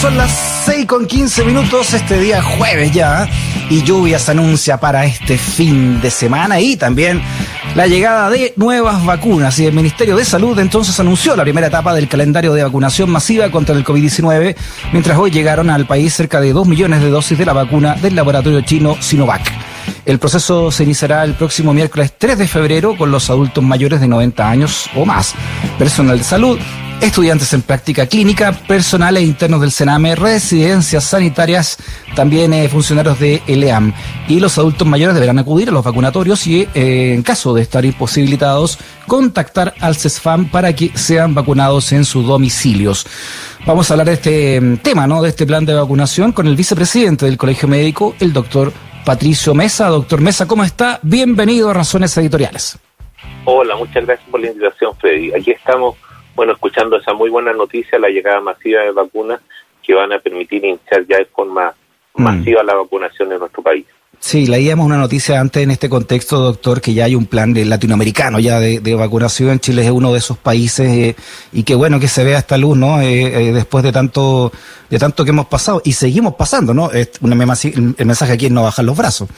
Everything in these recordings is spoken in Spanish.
son las 6 con 15 minutos, este día jueves ya, y lluvia se anuncia para este fin de semana y también la llegada de nuevas vacunas. Y el Ministerio de Salud entonces anunció la primera etapa del calendario de vacunación masiva contra el COVID-19, mientras hoy llegaron al país cerca de 2 millones de dosis de la vacuna del laboratorio chino Sinovac. El proceso se iniciará el próximo miércoles 3 de febrero con los adultos mayores de 90 años o más, personal de salud, estudiantes en práctica clínica, personales internos del Sename, residencias sanitarias, también eh, funcionarios de ELEAM. Y los adultos mayores deberán acudir a los vacunatorios y, eh, en caso de estar imposibilitados, contactar al CESFAM para que sean vacunados en sus domicilios. Vamos a hablar de este mm, tema, ¿no? De este plan de vacunación con el vicepresidente del Colegio Médico, el doctor Patricio Mesa. Doctor Mesa, ¿cómo está? Bienvenido a Razones Editoriales. Hola, muchas gracias por la invitación, Freddy. Aquí estamos bueno, escuchando esa muy buena noticia, la llegada masiva de vacunas que van a permitir iniciar ya de forma mm. masiva la vacunación en nuestro país. Sí, leíamos una noticia antes en este contexto, doctor, que ya hay un plan de latinoamericano ya de, vacunación. Chile es uno de esos países eh, y que bueno que se vea esta luz, ¿no? Eh, eh, después de tanto de tanto que hemos pasado y seguimos pasando, ¿no? el mensaje aquí es no bajar los brazos.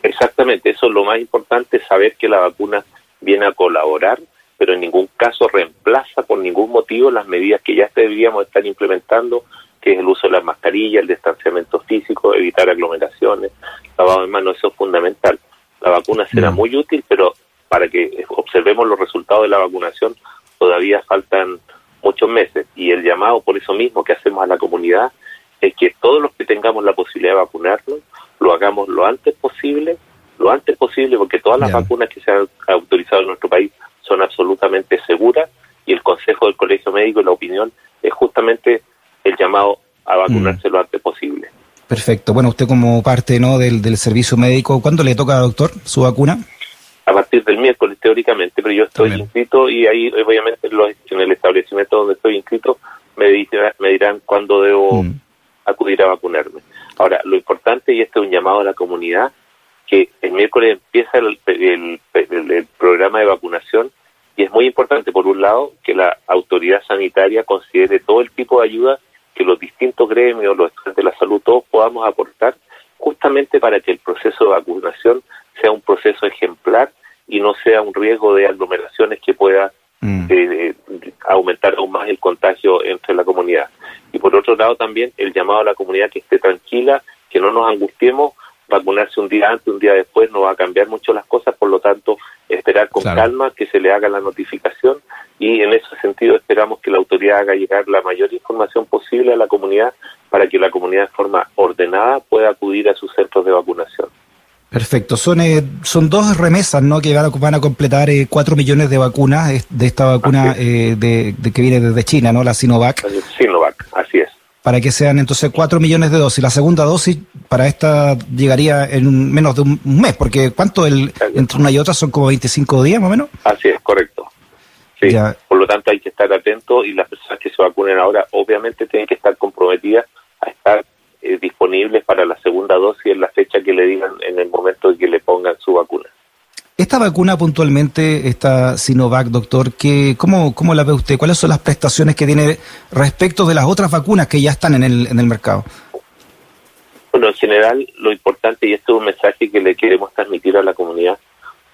Exactamente, eso es lo más importante, saber que la vacuna viene a colaborar pero en ningún caso reemplaza por ningún motivo las medidas que ya deberíamos estar implementando, que es el uso de las mascarillas, el distanciamiento físico, evitar aglomeraciones, lavado de manos, eso es fundamental. La vacuna será muy útil, pero para que observemos los resultados de la vacunación todavía faltan muchos meses y el llamado por eso mismo que hacemos a la comunidad es que todos los que tengamos la posibilidad de vacunarnos lo hagamos lo antes posible, lo antes posible porque todas las vacunas que se han autorizado en nuestro país son absolutamente seguras y el consejo del colegio médico y la opinión es justamente el llamado a vacunarse mm. lo antes posible. Perfecto. Bueno, usted como parte ¿no? del, del servicio médico, ¿cuándo le toca, doctor, su vacuna? A partir del miércoles, teóricamente, pero yo estoy inscrito y ahí, obviamente, en el establecimiento donde estoy inscrito, me, me dirán cuándo debo mm. acudir a vacunarme. Ahora, lo importante, y este es un llamado a la comunidad, que el miércoles empieza el, el, programa de vacunación y es muy importante, por un lado, que la autoridad sanitaria considere todo el tipo de ayuda que los distintos gremios, los estudiantes de la salud, todos podamos aportar, justamente para que el proceso de vacunación sea un proceso ejemplar y no sea un riesgo de aglomeraciones que pueda mm. eh, aumentar aún más el contagio entre la comunidad. Y por otro lado también el llamado a la comunidad que esté tranquila, que no nos angustiemos, vacunarse un día antes, un día después, no va a cambiar mucho las cosas, por lo tanto, esperar con calma que se le haga la notificación y en ese sentido esperamos que la autoridad haga llegar la mayor información posible a la comunidad para que la comunidad de forma ordenada pueda acudir a sus centros de vacunación. Perfecto. Son, eh, son dos remesas ¿no? que van a, van a completar eh, cuatro millones de vacunas de esta vacuna eh, de, que viene desde China, ¿no? la Sinovac. Sinovac, para que sean entonces 4 millones de dosis. La segunda dosis para esta llegaría en menos de un mes, porque ¿cuánto el, entre una y otra son como 25 días más o menos? Así es, correcto. Sí, por lo tanto hay que estar atentos y las personas que se vacunen ahora obviamente tienen que estar comprometidas a estar eh, disponibles para la segunda dosis en la fecha que le digan en el momento en que le pongan su vacuna. Esta vacuna puntualmente, esta Sinovac, doctor, ¿qué, cómo, ¿cómo la ve usted? ¿Cuáles son las prestaciones que tiene respecto de las otras vacunas que ya están en el, en el mercado? Bueno, en general, lo importante, y esto es un mensaje que le queremos transmitir a la comunidad,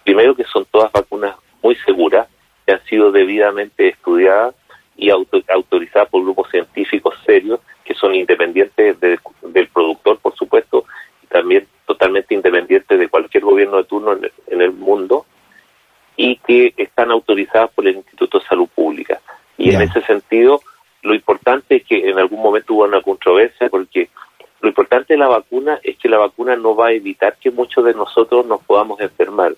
primero que son todas vacunas muy seguras, que han sido debidamente estudiadas y autorizadas por grupos científicos serios, que son independientes del productor, por supuesto, también totalmente independientes de cualquier gobierno de turno en el mundo y que están autorizadas por el Instituto de Salud Pública. Y en ese sentido, lo importante es que en algún momento hubo una controversia porque lo importante de la vacuna es que la vacuna no va a evitar que muchos de nosotros nos podamos enfermar.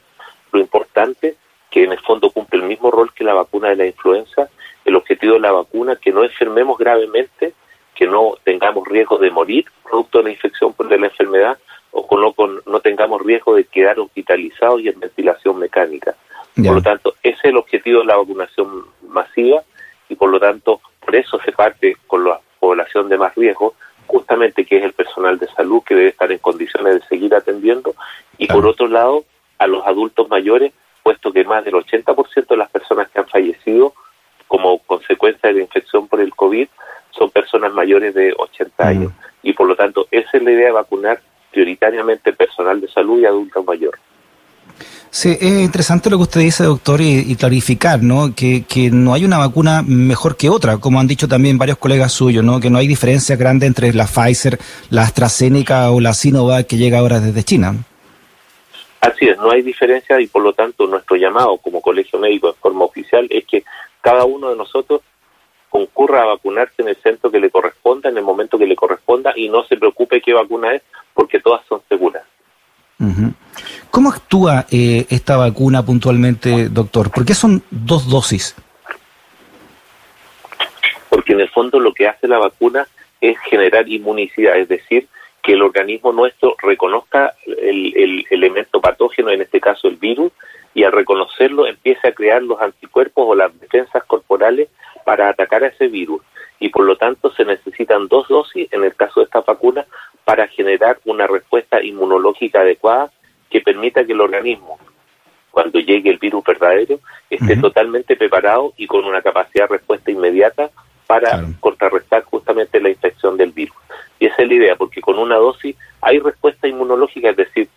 Lo importante que en el fondo cumple el mismo rol que la vacuna de la influenza, el objetivo de la vacuna, que no enfermemos gravemente, que no tengamos riesgo de morir producto de la infección de la enfermedad, o con no, con, no tengamos riesgo de quedar hospitalizados y en ventilación mecánica. Por lo tanto, ese es el objetivo de la vacunación masiva y por lo tanto, por eso se parte con la población de más riesgo, justamente que es el personal de salud que debe estar en condiciones de seguir atendiendo y por otro lado, a los adultos mayores, puesto que más del 80% de las personas que han fallecido como consecuencia de la infección por el COVID son personas mayores de 60 años. Y por lo tanto, esa es la idea de vacunar prioritariamente personal de salud y adultos mayores. Sí, es interesante lo que usted dice, doctor, y, clarificar, ¿no? Que, que, no hay una vacuna mejor que otra, como han dicho también varios colegas suyos, ¿no? Que no hay diferencia grande entre la Pfizer, la AstraZeneca o la Sinovac que llega ahora desde China. Así es, no hay diferencia y por lo tanto nuestro llamado como colegio médico en forma oficial es que cada uno de nosotros concurra a vacunarse en el centro que le corresponda, en el momento que le corresponda y no se preocupe qué vacuna es porque todas son seguras. ¿Cómo actúa eh, esta vacuna puntualmente, doctor? ¿Por qué son dos dosis? Porque en el fondo lo que hace la vacuna es generar inmunicidad, es decir, que el organismo nuestro reconozca el, elemento patógeno, en este caso el virus, y al reconocerlo empiece a crear los anticuerpos o las defensas corporales para atacar a ese virus. Y por lo tanto se necesitan dos dosis, en el caso de esta vacuna, para generar una respuesta inmunológica adecuada que permita que el organismo, cuando llegue el virus verdadero, esté totalmente preparado y con una capacidad de respuesta inmediata para contrarrestar justamente la infección del virus. Y esa es la idea, porque con una dosis hay respuesta inmunológica, es decir,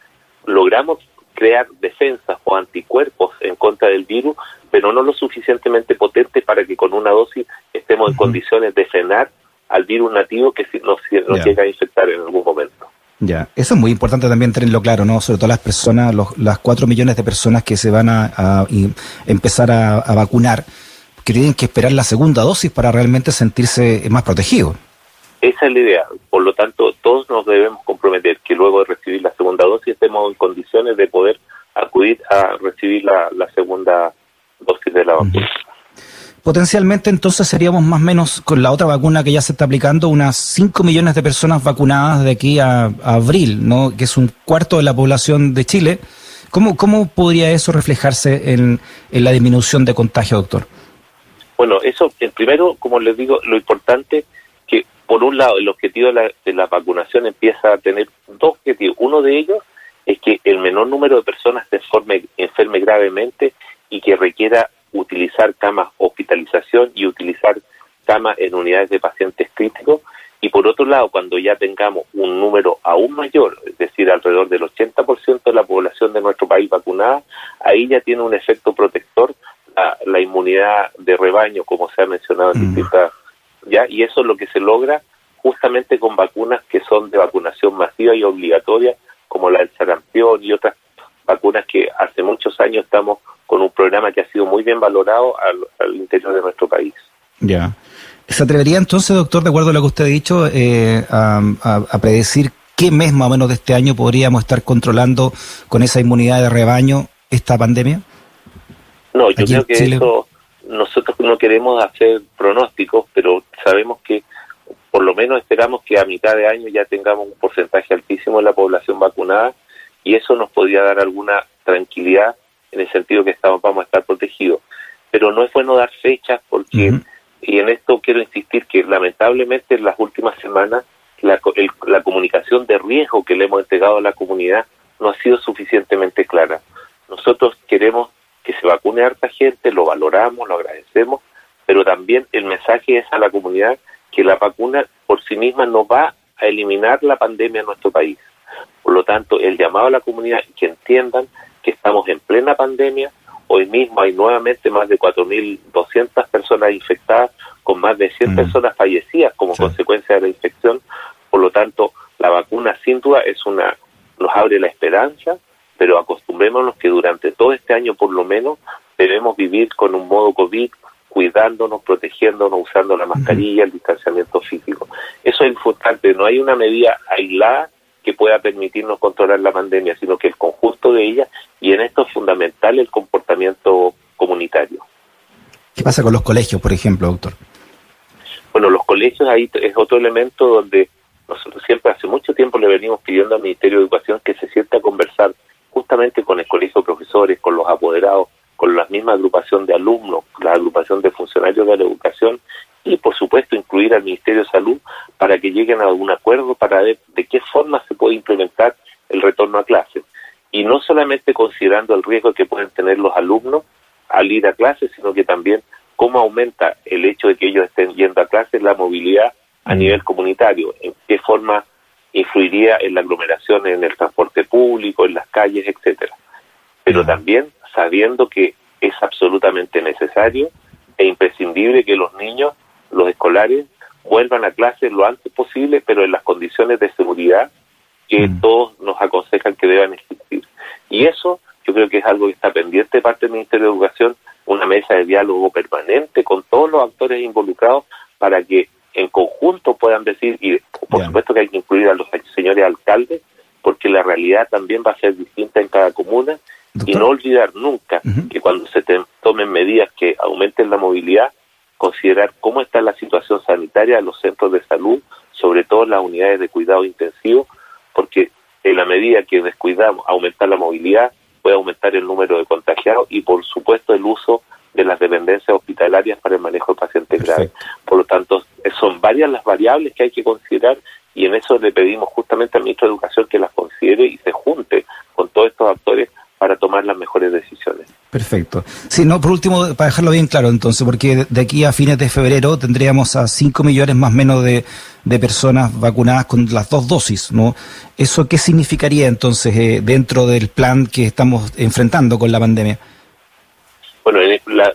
logramos crear defensas o anticuerpos en contra del virus, pero no lo suficientemente potentes para que con una dosis estemos en condiciones de frenar al virus nativo que nos, nos llega a infectar en algún momento. Ya, eso es muy importante también tenerlo claro, ¿no? Sobre todo las personas, los, las cuatro millones de personas que se van a, empezar a, vacunar, que tienen que esperar la segunda dosis para realmente sentirse más protegidos. Esa es la idea. Por lo tanto, todos nos debemos comprometer que luego de recibir la segunda dosis estemos en condiciones de poder acudir a recibir la, segunda dosis de la vacuna. Potencialmente entonces seríamos más o menos con la otra vacuna que ya se está aplicando unas 5 millones de personas vacunadas de aquí a, abril, ¿no? que es un cuarto de la población de Chile. ¿Cómo, cómo podría eso reflejarse en, la disminución de contagio, doctor? Bueno, eso, primero, como les digo, lo importante que, por un lado, el objetivo de la, de la vacunación empieza a tener dos objetivos. Uno de ellos es que el menor número de personas se forme, enferme gravemente y que requiera utilizar camas hospitalización y utilizar camas en unidades de pacientes críticos. Y por otro lado, cuando ya tengamos un número aún mayor, es decir, alrededor del 80% de la población de nuestro país vacunada, ahí ya tiene un efecto protector la, inmunidad de rebaño, como se ha mencionado en distintas, ya, y eso es lo que se logra justamente con vacunas que son de vacunación masiva y obligatoria, como la del sarampión y otras vacunas que hace muchos años estamos con un programa que ha sido muy bien valorado al, interior de nuestro país. Ya. ¿Se atrevería entonces, doctor, de acuerdo a lo que usted ha dicho, eh, a, predecir qué mes más o menos de este año podríamos estar controlando con esa inmunidad de rebaño esta pandemia? No, yo creo que eso, nosotros no queremos hacer pronósticos, pero sabemos que por lo menos esperamos que a mitad de año ya tengamos un porcentaje altísimo de la población vacunada y eso nos podría dar alguna tranquilidad en el sentido que estamos, vamos a estar protegidos. Pero no es bueno dar fechas porque, y en esto quiero insistir que lamentablemente en las últimas semanas la, la comunicación de riesgo que le hemos entregado a la comunidad no ha sido suficientemente clara. Nosotros queremos que se vacune a harta gente, lo valoramos, lo agradecemos, pero también el mensaje es a la comunidad que la vacuna por sí misma no va a eliminar la pandemia en nuestro país. Por lo tanto, el llamado a la comunidad que entiendan que estamos en plena pandemia. Hoy mismo hay nuevamente más de 4.200 personas infectadas, con más de 100 mm. personas fallecidas como consecuencia de la infección. Por lo tanto, la vacuna sin duda es una nos abre la esperanza, pero acostumbrémonos que durante todo este año por lo menos debemos vivir con un modo COVID, cuidándonos, protegiéndonos, usando la mascarilla, el distanciamiento físico. Eso es importante, no hay una medida aislada que pueda permitirnos controlar la pandemia, sino que el conjunto de ellas, y en esto es fundamental el comportamiento comunitario. ¿Qué pasa con los colegios, por ejemplo, doctor? Bueno, los colegios ahí es otro elemento donde nosotros siempre hace mucho tiempo le venimos pidiendo al Ministerio de Educación que se sienta a conversar justamente con el colegio de profesores, con los apoderados, con la misma agrupación de alumnos, la agrupación de funcionarios de la educación y por supuesto incluir al Ministerio de Salud para que lleguen a algún acuerdo para ver de qué forma se puede implementar el retorno a clases. Y no solamente considerando el riesgo que pueden tener los alumnos al ir a clases, sino que también cómo aumenta el hecho de que ellos estén yendo a clases la movilidad a nivel comunitario, en qué forma influiría en la aglomeración, en el transporte público, en las calles, etcétera. Pero también sabiendo que es absolutamente necesario e imprescindible que los niños, los escolares, vuelvan a clases lo antes posible, pero en las condiciones de seguridad que mm. todos nos aconsejan que deban existir. Y eso yo creo que es algo que está pendiente de parte del Ministerio de Educación, una mesa de diálogo permanente con todos los actores involucrados para que en conjunto puedan decir, y por supuesto que hay que incluir a los señores alcaldes, porque la realidad también va a ser distinta en cada comuna, y no olvidar nunca que cuando se tomen medidas que aumenten la movilidad, considerar cómo está la situación sanitaria de los centros de salud, sobre todo las unidades de cuidado intensivo, porque en la medida que descuidamos aumentar la movilidad, puede aumentar el número de contagiados y por supuesto el uso de las dependencias hospitalarias para el manejo de pacientes graves. Por lo tanto, son varias las variables que hay que considerar y en eso le pedimos justamente al ministro de Educación que las considere y se junte con todos estos actores para tomar las mejores decisiones. Perfecto. Sí, no, por último, para dejarlo bien claro entonces, porque de aquí a fines de febrero tendríamos a 5 millones más o menos de, personas vacunadas con las dos dosis, ¿no? ¿Eso qué significaría entonces eh, dentro del plan que estamos enfrentando con la pandemia? Bueno,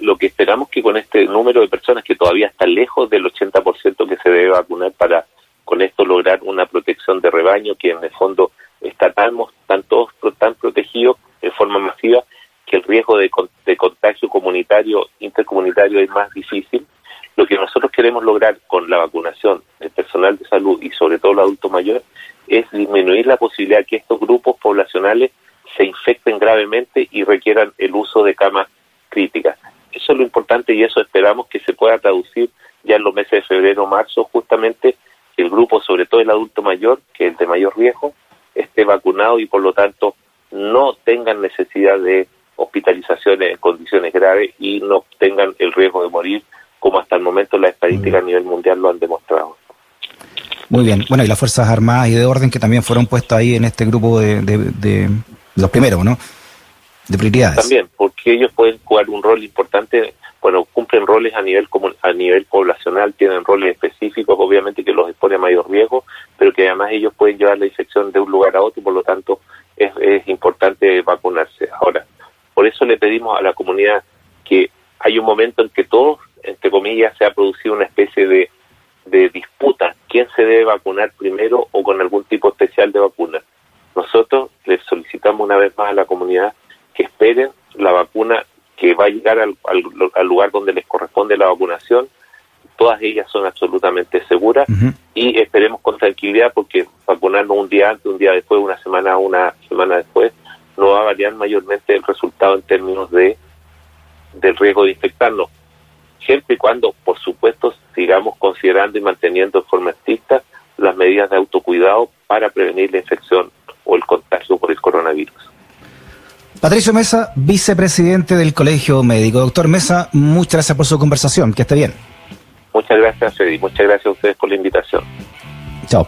lo que esperamos que con este número de personas que todavía está lejos del 80% que se debe vacunar para con esto lograr una protección de rebaño que en el fondo está tan, están todos tan protegidos de forma masiva que el riesgo de, contagio comunitario, intercomunitario es más difícil. Lo que nosotros queremos lograr con la vacunación del personal de salud y sobre todo los adultos mayores es disminuir la posibilidad que estos grupos poblacionales se infecten gravemente y requieran el uso de camas críticas. Eso es lo importante y eso esperamos que se pueda traducir ya en los meses de febrero o marzo, justamente que el grupo, sobre todo el adulto mayor, que es el de mayor riesgo, esté vacunado y por lo tanto no tengan necesidad de hospitalizaciones en condiciones graves y no tengan el riesgo de morir, como hasta el momento las estadísticas a nivel mundial lo han demostrado. Muy bien. Bueno, y las Fuerzas Armadas y de Orden que también fueron puestas ahí en este grupo de, de, los primeros, ¿no? También, porque ellos pueden jugar un rol importante, bueno, cumplen roles a nivel a nivel poblacional, tienen roles específicos, obviamente que los expone a mayor riesgo, pero que además ellos pueden llevar la infección de un lugar a otro y por lo tanto es, importante vacunarse. Ahora, por eso le pedimos a la comunidad que hay un momento en que todos, entre comillas, se ha producido una especie de, de disputa, quién se debe vacunar primero o con algún tipo especial de vacuna. Nosotros les solicitamos una vez más a la comunidad que esperen la vacuna que va a llegar al, al, lugar donde les corresponde la vacunación. Todas ellas son absolutamente seguras y esperemos con tranquilidad porque vacunarnos un día antes, un día después, una semana, una semana después, no va a variar mayormente el resultado en términos de del riesgo de infectarnos, siempre y cuando, por supuesto, sigamos considerando y manteniendo de forma estricta las medidas de autocuidado para prevenir la infección o el contagio por el coronavirus. Patricio Mesa, vicepresidente del Colegio Médico. Doctor Mesa, muchas gracias por su conversación. Que esté bien. Muchas gracias, Freddy. Muchas gracias a ustedes por la invitación. Chao.